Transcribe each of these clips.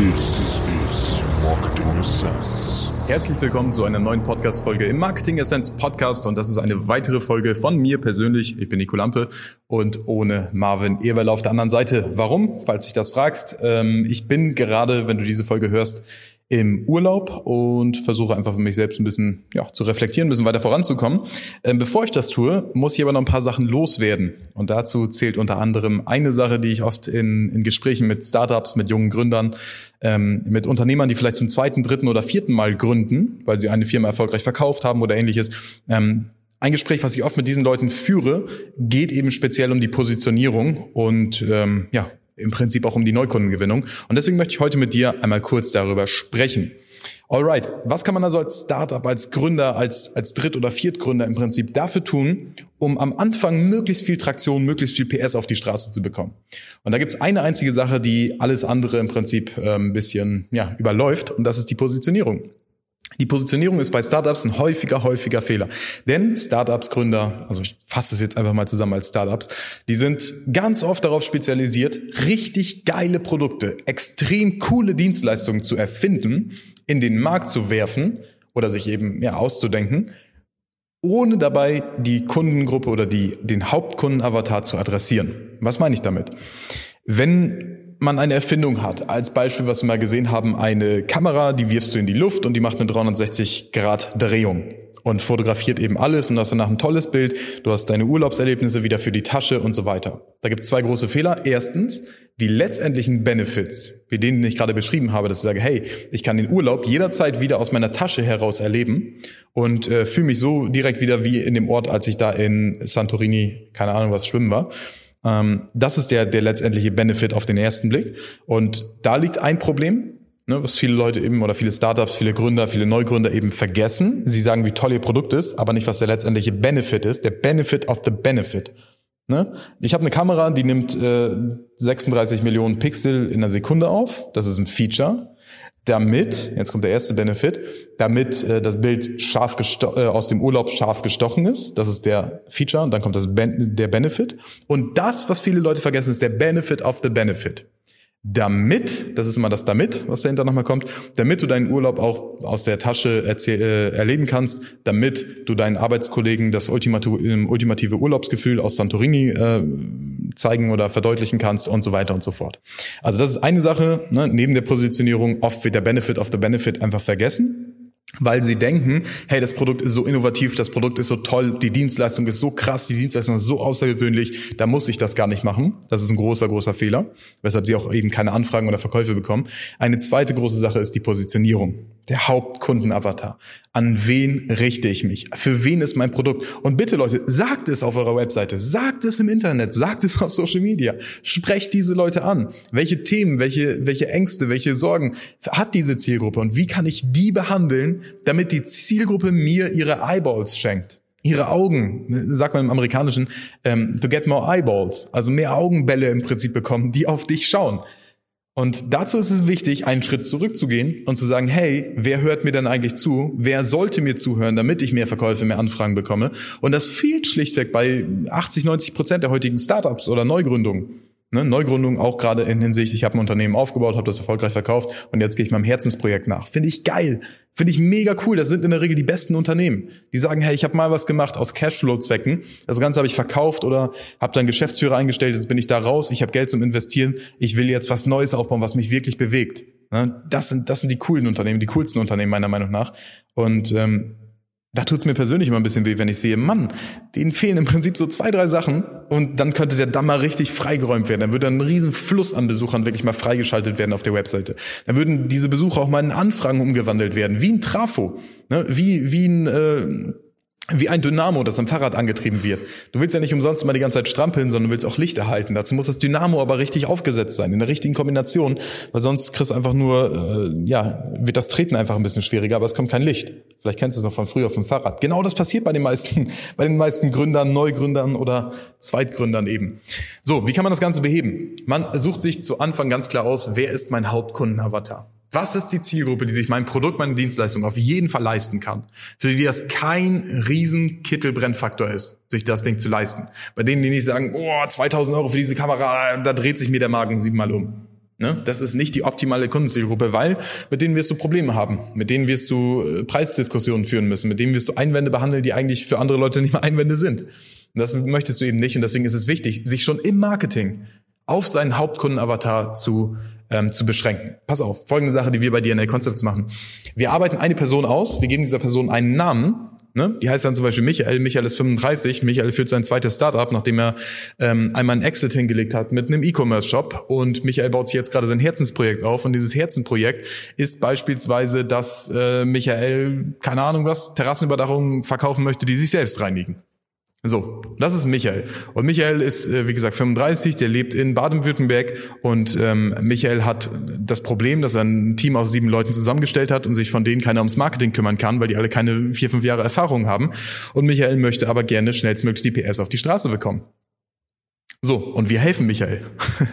This is Marketing Essence. Herzlich willkommen zu einer neuen Podcast-Folge im Marketing Essence Podcast und das ist eine weitere Folge von mir persönlich. Ich bin Nico Lampe und ohne Marvin Eberl auf der anderen Seite. Warum? Falls dich das fragst. Ähm, ich bin gerade, wenn du diese Folge hörst, im Urlaub und versuche einfach für mich selbst ein bisschen ja, zu reflektieren, ein bisschen weiter voranzukommen. Ähm, bevor ich das tue, muss ich aber noch ein paar Sachen loswerden. Und dazu zählt unter anderem eine Sache, die ich oft in, in Gesprächen mit Startups, mit jungen Gründern, ähm, mit Unternehmern, die vielleicht zum zweiten, dritten oder vierten Mal gründen, weil sie eine Firma erfolgreich verkauft haben oder ähnliches, ähm, ein Gespräch, was ich oft mit diesen Leuten führe, geht eben speziell um die Positionierung und ähm, ja, im Prinzip auch um die Neukundengewinnung. Und deswegen möchte ich heute mit dir einmal kurz darüber sprechen. Alright, was kann man also als Startup, als Gründer, als, als Dritt- oder Viertgründer im Prinzip dafür tun, um am Anfang möglichst viel Traktion, möglichst viel PS auf die Straße zu bekommen? Und da gibt's eine einzige Sache, die alles andere im Prinzip äh, ein bisschen ja, überläuft, und das ist die Positionierung. Die Positionierung ist bei Startups ein häufiger, häufiger Fehler. Denn Startups, Gründer, also ich fasse es jetzt einfach mal zusammen als Startups, die sind ganz oft darauf spezialisiert, richtig geile Produkte, extrem coole Dienstleistungen zu erfinden, in den Markt zu werfen oder sich eben ja, auszudenken, ohne dabei die Kundengruppe oder die, den Hauptkundenavatar zu adressieren. Was meine ich damit? Wenn man eine Erfindung hat. Als Beispiel, was wir mal gesehen haben, eine Kamera, die wirfst du in die Luft und die macht eine 360 Grad Drehung und fotografiert eben alles und hast danach ein tolles Bild. Du hast deine Urlaubserlebnisse wieder für die Tasche und so weiter. Da gibt es zwei große Fehler. Erstens, die letztendlichen Benefits, wie denen ich gerade beschrieben habe, dass ich sage, hey, ich kann den Urlaub jederzeit wieder aus meiner Tasche heraus erleben und äh, fühle mich so direkt wieder wie in dem Ort, als ich da in Santorini, keine Ahnung was, schwimmen war. Ähm, das ist der, der letztendliche Benefit auf den ersten Blick. Und da liegt ein Problem, ne, was viele Leute eben oder viele Startups, viele Gründer, viele Neugründer eben vergessen. Sie sagen, wie toll ihr Produkt ist, aber nicht, was der letztendliche Benefit ist. Der Benefit of the Benefit. Ne? Ich habe eine Kamera, die nimmt äh, 36 Millionen Pixel in einer Sekunde auf. Das ist ein Feature damit, jetzt kommt der erste Benefit, damit äh, das Bild scharf äh, aus dem Urlaub scharf gestochen ist. Das ist der Feature und dann kommt das ben der Benefit. Und das, was viele Leute vergessen, ist der Benefit of the Benefit damit, das ist immer das damit, was dahinter nochmal kommt, damit du deinen Urlaub auch aus der Tasche äh, erleben kannst, damit du deinen Arbeitskollegen das ultimative, ultimative Urlaubsgefühl aus Santorini äh, zeigen oder verdeutlichen kannst und so weiter und so fort. Also das ist eine Sache, ne, neben der Positionierung oft wird der Benefit of the Benefit einfach vergessen weil sie denken, hey, das Produkt ist so innovativ, das Produkt ist so toll, die Dienstleistung ist so krass, die Dienstleistung ist so außergewöhnlich, da muss ich das gar nicht machen. Das ist ein großer, großer Fehler, weshalb sie auch eben keine Anfragen oder Verkäufe bekommen. Eine zweite große Sache ist die Positionierung, der Hauptkundenavatar. An wen richte ich mich? Für wen ist mein Produkt? Und bitte Leute, sagt es auf eurer Webseite, sagt es im Internet, sagt es auf Social Media, sprecht diese Leute an. Welche Themen, welche, welche Ängste, welche Sorgen hat diese Zielgruppe und wie kann ich die behandeln, damit die Zielgruppe mir ihre Eyeballs schenkt? Ihre Augen, sagt man im Amerikanischen, ähm, to get more eyeballs, also mehr Augenbälle im Prinzip bekommen, die auf dich schauen. Und dazu ist es wichtig, einen Schritt zurückzugehen und zu sagen, hey, wer hört mir denn eigentlich zu? Wer sollte mir zuhören, damit ich mehr Verkäufe, mehr Anfragen bekomme? Und das fehlt schlichtweg bei 80, 90 Prozent der heutigen Startups oder Neugründungen. Ne, Neugründung auch gerade in Hinsicht, ich habe ein Unternehmen aufgebaut, habe das erfolgreich verkauft und jetzt gehe ich meinem Herzensprojekt nach. Finde ich geil. Finde ich mega cool. Das sind in der Regel die besten Unternehmen. Die sagen, hey, ich habe mal was gemacht aus Cashflow-Zwecken. Das Ganze habe ich verkauft oder habe dann Geschäftsführer eingestellt. Jetzt bin ich da raus. Ich habe Geld zum Investieren. Ich will jetzt was Neues aufbauen, was mich wirklich bewegt. Ne, das sind, das sind die coolen Unternehmen, die coolsten Unternehmen meiner Meinung nach. Und ähm, da tut's mir persönlich immer ein bisschen weh, wenn ich sehe, Mann, denen fehlen im Prinzip so zwei, drei Sachen und dann könnte der Damm mal richtig freigeräumt werden. Dann würde ein riesen Fluss an Besuchern wirklich mal freigeschaltet werden auf der Webseite. Dann würden diese Besucher auch mal in Anfragen umgewandelt werden, wie ein Trafo, ne? wie, wie ein... Äh, wie ein Dynamo, das am Fahrrad angetrieben wird. Du willst ja nicht umsonst immer die ganze Zeit strampeln, sondern du willst auch Licht erhalten. Dazu muss das Dynamo aber richtig aufgesetzt sein, in der richtigen Kombination, weil sonst kriegst du einfach nur, äh, ja, wird das Treten einfach ein bisschen schwieriger, aber es kommt kein Licht. Vielleicht kennst du es noch von früher dem Fahrrad. Genau das passiert bei den meisten, bei den meisten Gründern, Neugründern oder Zweitgründern eben. So, wie kann man das Ganze beheben? Man sucht sich zu Anfang ganz klar aus, wer ist mein Hauptkundenavatar? Was ist die Zielgruppe, die sich mein Produkt, meine Dienstleistung auf jeden Fall leisten kann? Für die das kein riesen Kittelbrennfaktor ist, sich das Ding zu leisten. Bei denen, die nicht sagen, oh, 2000 Euro für diese Kamera, da dreht sich mir der Magen siebenmal um. Ne? Das ist nicht die optimale Kundenzielgruppe, weil mit denen wirst du Probleme haben, mit denen wirst du äh, Preisdiskussionen führen müssen, mit denen wirst du Einwände behandeln, die eigentlich für andere Leute nicht mehr Einwände sind. Und das möchtest du eben nicht und deswegen ist es wichtig, sich schon im Marketing auf seinen Hauptkundenavatar zu ähm, zu beschränken. Pass auf, folgende Sache, die wir bei DNA Concepts machen. Wir arbeiten eine Person aus, wir geben dieser Person einen Namen Ne? Die heißt dann zum Beispiel Michael. Michael ist 35. Michael führt sein zweites Startup, nachdem er ähm, einmal einen Exit hingelegt hat mit einem E-Commerce-Shop. Und Michael baut sich jetzt gerade sein Herzensprojekt auf. Und dieses Herzensprojekt ist beispielsweise, dass äh, Michael, keine Ahnung was, Terrassenüberdachungen verkaufen möchte, die sich selbst reinigen. So, das ist Michael. Und Michael ist, äh, wie gesagt, 35, der lebt in Baden-Württemberg und ähm, Michael hat das Problem, dass er ein Team aus sieben Leuten zusammengestellt hat und sich von denen keiner ums Marketing kümmern kann, weil die alle keine vier, fünf Jahre Erfahrung haben. Und Michael möchte aber gerne schnellstmöglich die PS auf die Straße bekommen. So, und wir helfen Michael.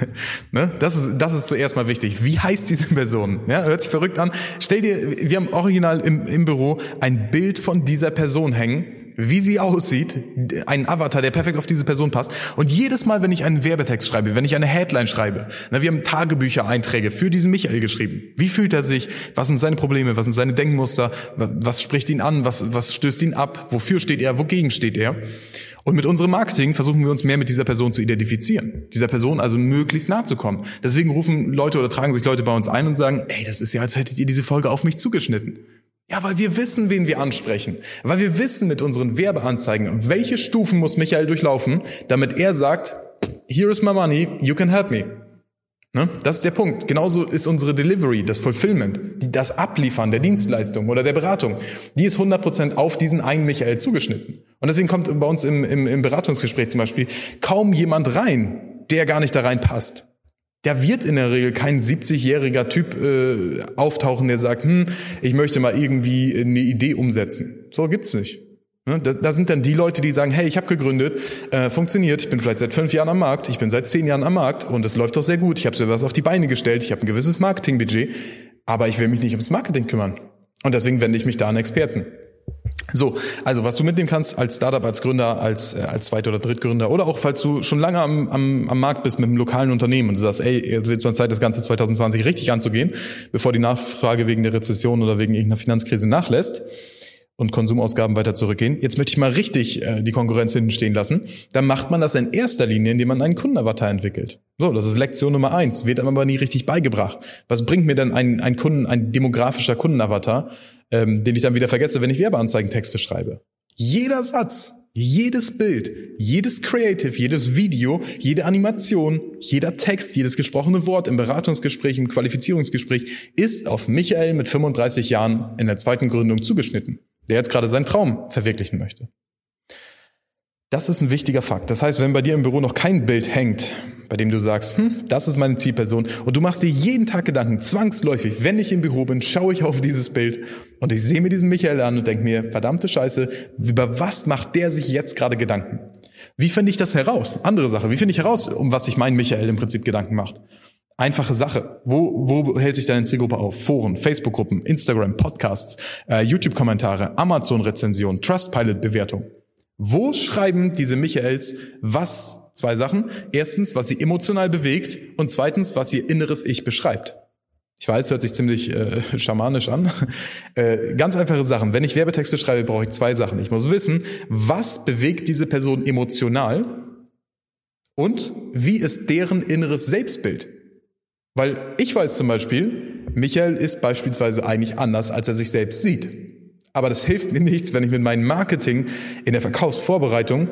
ne? das, ist, das ist zuerst mal wichtig. Wie heißt diese Person? Ja, hört sich verrückt an. Stell dir, wir haben original im, im Büro ein Bild von dieser Person hängen wie sie aussieht, ein Avatar, der perfekt auf diese Person passt. Und jedes Mal, wenn ich einen Werbetext schreibe, wenn ich eine Headline schreibe, na, wir haben Tagebücher-Einträge für diesen Michael geschrieben. Wie fühlt er sich? Was sind seine Probleme? Was sind seine Denkmuster? Was spricht ihn an? Was, was stößt ihn ab? Wofür steht er? Wogegen steht er? Und mit unserem Marketing versuchen wir uns mehr mit dieser Person zu identifizieren. Dieser Person also möglichst nahe zu kommen. Deswegen rufen Leute oder tragen sich Leute bei uns ein und sagen, ey, das ist ja, als hättet ihr diese Folge auf mich zugeschnitten. Ja, weil wir wissen, wen wir ansprechen. Weil wir wissen mit unseren Werbeanzeigen, welche Stufen muss Michael durchlaufen, damit er sagt, here is my money, you can help me. Ne? Das ist der Punkt. Genauso ist unsere Delivery, das Fulfillment, das Abliefern der Dienstleistung oder der Beratung, die ist 100% auf diesen einen Michael zugeschnitten. Und deswegen kommt bei uns im, im, im Beratungsgespräch zum Beispiel kaum jemand rein, der gar nicht da reinpasst. Da wird in der Regel kein 70-jähriger Typ äh, auftauchen, der sagt, hm, ich möchte mal irgendwie eine Idee umsetzen. So gibt's nicht. Ne, da, da sind dann die Leute, die sagen, hey, ich habe gegründet, äh, funktioniert, ich bin vielleicht seit fünf Jahren am Markt, ich bin seit zehn Jahren am Markt und es läuft doch sehr gut, ich habe so was auf die Beine gestellt, ich habe ein gewisses Marketingbudget, aber ich will mich nicht ums Marketing kümmern. Und deswegen wende ich mich da an Experten. So, also was du mitnehmen kannst als Startup, als Gründer, als, äh, als Zweit- oder Drittgründer oder auch falls du schon lange am, am, am Markt bist mit einem lokalen Unternehmen und du sagst, ey, jetzt wird es mal Zeit, das Ganze 2020 richtig anzugehen, bevor die Nachfrage wegen der Rezession oder wegen irgendeiner Finanzkrise nachlässt und Konsumausgaben weiter zurückgehen. Jetzt möchte ich mal richtig äh, die Konkurrenz hinten stehen lassen. Dann macht man das in erster Linie, indem man einen Kundenavatar entwickelt. So, das ist Lektion Nummer eins, wird aber nie richtig beigebracht. Was bringt mir denn ein, ein Kunden, ein demografischer Kundenavatar, ähm, den ich dann wieder vergesse, wenn ich Werbeanzeigentexte schreibe? Jeder Satz, jedes Bild, jedes Creative, jedes Video, jede Animation, jeder Text, jedes gesprochene Wort im Beratungsgespräch, im Qualifizierungsgespräch ist auf Michael mit 35 Jahren in der zweiten Gründung zugeschnitten der jetzt gerade seinen Traum verwirklichen möchte. Das ist ein wichtiger Fakt. Das heißt, wenn bei dir im Büro noch kein Bild hängt, bei dem du sagst, hm, das ist meine Zielperson, und du machst dir jeden Tag Gedanken, zwangsläufig, wenn ich im Büro bin, schaue ich auf dieses Bild und ich sehe mir diesen Michael an und denke mir, verdammte Scheiße, über was macht der sich jetzt gerade Gedanken? Wie finde ich das heraus? Andere Sache. Wie finde ich heraus, um was sich mein Michael im Prinzip Gedanken macht? Einfache Sache. Wo, wo hält sich deine Zielgruppe auf? Foren, Facebook-Gruppen, Instagram, Podcasts, äh, YouTube-Kommentare, Amazon-Rezension, Trustpilot-Bewertung. Wo schreiben diese Michaels was? Zwei Sachen. Erstens, was sie emotional bewegt und zweitens, was ihr inneres Ich beschreibt. Ich weiß, hört sich ziemlich äh, schamanisch an. Äh, ganz einfache Sachen. Wenn ich Werbetexte schreibe, brauche ich zwei Sachen. Ich muss wissen, was bewegt diese Person emotional und wie ist deren inneres Selbstbild. Weil ich weiß zum Beispiel, Michael ist beispielsweise eigentlich anders, als er sich selbst sieht. Aber das hilft mir nichts, wenn ich mit meinem Marketing in der Verkaufsvorbereitung,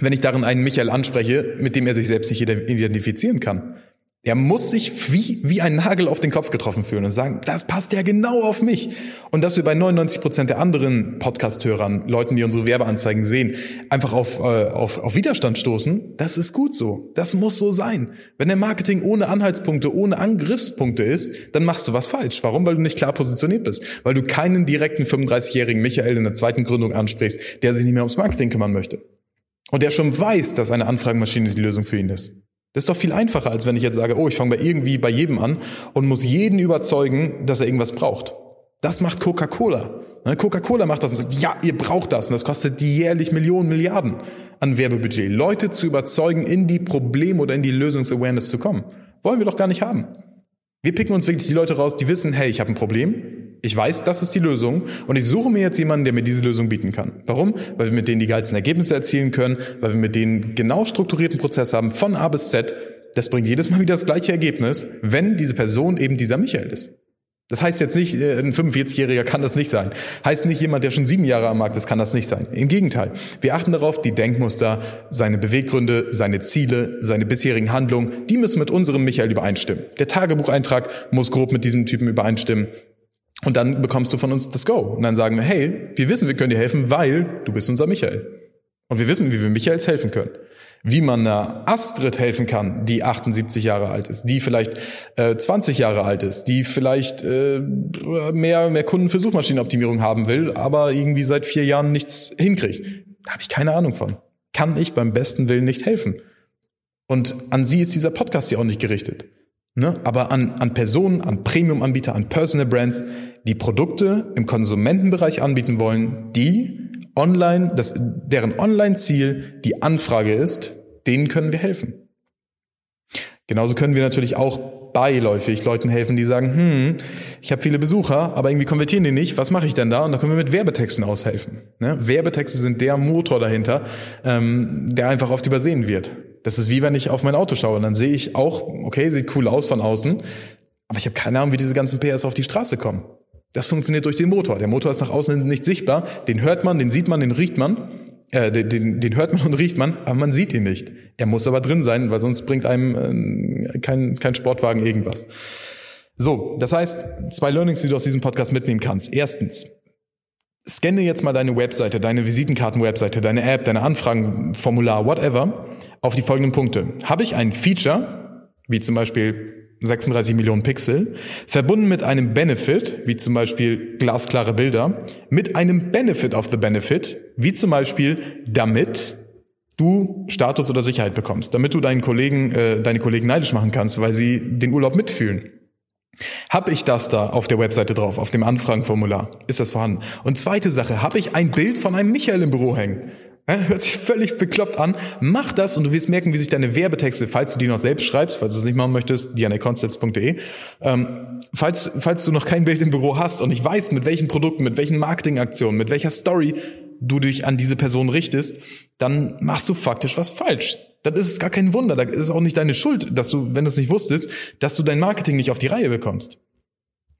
wenn ich darin einen Michael anspreche, mit dem er sich selbst nicht identifizieren kann. Er muss sich wie, wie ein Nagel auf den Kopf getroffen fühlen und sagen, das passt ja genau auf mich. Und dass wir bei 99 Prozent der anderen Podcast-Hörern, Leuten, die unsere Werbeanzeigen sehen, einfach auf, äh, auf, auf Widerstand stoßen, das ist gut so. Das muss so sein. Wenn der Marketing ohne Anhaltspunkte, ohne Angriffspunkte ist, dann machst du was falsch. Warum? Weil du nicht klar positioniert bist. Weil du keinen direkten 35-jährigen Michael in der zweiten Gründung ansprichst, der sich nicht mehr ums Marketing kümmern möchte. Und der schon weiß, dass eine Anfragenmaschine die Lösung für ihn ist. Das ist doch viel einfacher, als wenn ich jetzt sage, oh, ich fange bei irgendwie bei jedem an und muss jeden überzeugen, dass er irgendwas braucht. Das macht Coca-Cola. Ne, Coca-Cola macht das und sagt, ja, ihr braucht das. Und das kostet die jährlich Millionen, Milliarden an Werbebudget. Leute zu überzeugen, in die Problem- oder in die Lösungsawareness zu kommen. Wollen wir doch gar nicht haben. Wir picken uns wirklich die Leute raus, die wissen, hey, ich habe ein Problem, ich weiß, das ist die Lösung und ich suche mir jetzt jemanden, der mir diese Lösung bieten kann. Warum? Weil wir mit denen die geilsten Ergebnisse erzielen können, weil wir mit denen genau strukturierten Prozess haben, von A bis Z. Das bringt jedes Mal wieder das gleiche Ergebnis, wenn diese Person eben dieser Michael ist. Das heißt jetzt nicht, äh, ein 45-Jähriger kann das nicht sein. Heißt nicht jemand, der schon sieben Jahre am Markt ist, kann das nicht sein. Im Gegenteil. Wir achten darauf, die Denkmuster, seine Beweggründe, seine Ziele, seine bisherigen Handlungen, die müssen mit unserem Michael übereinstimmen. Der Tagebucheintrag muss grob mit diesem Typen übereinstimmen. Und dann bekommst du von uns das Go. Und dann sagen wir, hey, wir wissen, wir können dir helfen, weil du bist unser Michael. Und wir wissen, wie wir Michaels helfen können. Wie man einer Astrid helfen kann, die 78 Jahre alt ist, die vielleicht äh, 20 Jahre alt ist, die vielleicht äh, mehr, mehr Kunden für Suchmaschinenoptimierung haben will, aber irgendwie seit vier Jahren nichts hinkriegt. Da habe ich keine Ahnung von. Kann ich beim besten Willen nicht helfen. Und an sie ist dieser Podcast ja auch nicht gerichtet. Ne? Aber an, an Personen, an Premium-Anbieter, an Personal Brands, die Produkte im Konsumentenbereich anbieten wollen, die online, das, deren Online-Ziel die Anfrage ist, denen können wir helfen. Genauso können wir natürlich auch beiläufig Leuten helfen, die sagen, hm, ich habe viele Besucher, aber irgendwie konvertieren die nicht, was mache ich denn da? Und da können wir mit Werbetexten aushelfen. Ne? Werbetexte sind der Motor dahinter, ähm, der einfach oft übersehen wird. Das ist wie wenn ich auf mein Auto schaue und dann sehe ich auch, okay, sieht cool aus von außen, aber ich habe keine Ahnung, wie diese ganzen PS auf die Straße kommen. Das funktioniert durch den Motor. Der Motor ist nach außen nicht sichtbar. Den hört man, den sieht man, den riecht man. Äh, den, den hört man und riecht man, aber man sieht ihn nicht. Er muss aber drin sein, weil sonst bringt einem äh, kein, kein Sportwagen irgendwas. So, das heißt, zwei Learnings, die du aus diesem Podcast mitnehmen kannst. Erstens, scanne jetzt mal deine Webseite, deine Visitenkarten-Webseite, deine App, deine Anfragenformular, whatever, auf die folgenden Punkte. Habe ich ein Feature, wie zum Beispiel 36 Millionen Pixel, verbunden mit einem Benefit, wie zum Beispiel glasklare Bilder, mit einem Benefit of the Benefit, wie zum Beispiel damit du Status oder Sicherheit bekommst, damit du deinen Kollegen, äh, deine Kollegen neidisch machen kannst, weil sie den Urlaub mitfühlen. Hab ich das da auf der Webseite drauf, auf dem Anfragenformular? Ist das vorhanden? Und zweite Sache, habe ich ein Bild von einem Michael im Büro hängen? Hört sich völlig bekloppt an. Mach das und du wirst merken, wie sich deine Werbetexte, falls du die noch selbst schreibst, falls du es nicht machen möchtest, dianeconcepts.de, ähm, falls, falls du noch kein Bild im Büro hast und nicht weißt, mit welchen Produkten, mit welchen Marketingaktionen, mit welcher Story du dich an diese Person richtest, dann machst du faktisch was falsch. Dann ist es gar kein Wunder, da ist es auch nicht deine Schuld, dass du, wenn du es nicht wusstest, dass du dein Marketing nicht auf die Reihe bekommst.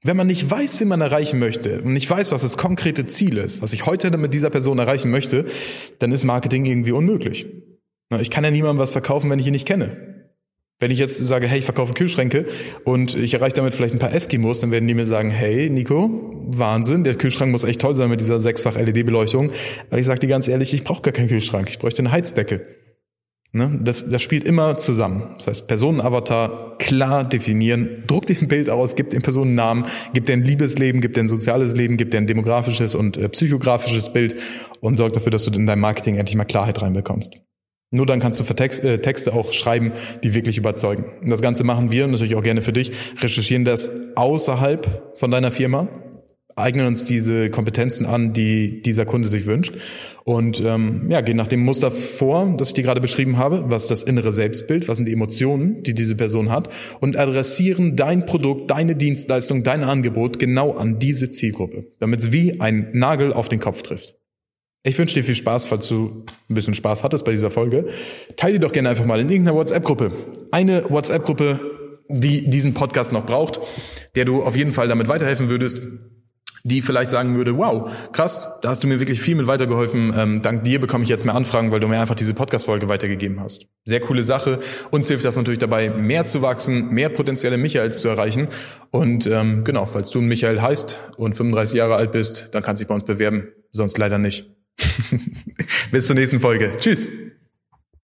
Wenn man nicht weiß, wie man erreichen möchte und nicht weiß, was das konkrete Ziel ist, was ich heute mit dieser Person erreichen möchte, dann ist Marketing irgendwie unmöglich. Ich kann ja niemandem was verkaufen, wenn ich ihn nicht kenne. Wenn ich jetzt sage, hey, ich verkaufe Kühlschränke und ich erreiche damit vielleicht ein paar Eskimos, dann werden die mir sagen, hey, Nico, Wahnsinn, der Kühlschrank muss echt toll sein mit dieser sechsfach LED-Beleuchtung. Aber ich sage dir ganz ehrlich, ich brauche gar keinen Kühlschrank, ich bräuchte eine Heizdecke. Ne? Das, das spielt immer zusammen. Das heißt, Personenavatar klar definieren, druck dir ein Bild aus, gib den Personen Namen, gib dir ein Liebesleben, gib dir ein soziales Leben, gib dir ein demografisches und äh, psychografisches Bild und sorg dafür, dass du in dein Marketing endlich mal Klarheit reinbekommst. Nur dann kannst du für Text, äh, Texte auch schreiben, die wirklich überzeugen. Und das Ganze machen wir natürlich auch gerne für dich, recherchieren das außerhalb von deiner Firma, eignen uns diese Kompetenzen an, die dieser Kunde sich wünscht und ähm, ja, gehen nach dem Muster vor, das ich dir gerade beschrieben habe, was ist das innere Selbstbild, was sind die Emotionen, die diese Person hat und adressieren dein Produkt, deine Dienstleistung, dein Angebot genau an diese Zielgruppe, damit es wie ein Nagel auf den Kopf trifft. Ich wünsche dir viel Spaß, falls du ein bisschen Spaß hattest bei dieser Folge. Teile die doch gerne einfach mal in irgendeiner WhatsApp-Gruppe. Eine WhatsApp-Gruppe, die diesen Podcast noch braucht, der du auf jeden Fall damit weiterhelfen würdest die vielleicht sagen würde, wow, krass, da hast du mir wirklich viel mit weitergeholfen. Ähm, dank dir bekomme ich jetzt mehr Anfragen, weil du mir einfach diese Podcast-Folge weitergegeben hast. Sehr coole Sache. Uns hilft das natürlich dabei, mehr zu wachsen, mehr potenzielle Michaels zu erreichen. Und ähm, genau, falls du ein Michael heißt und 35 Jahre alt bist, dann kannst du dich bei uns bewerben, sonst leider nicht. Bis zur nächsten Folge. Tschüss.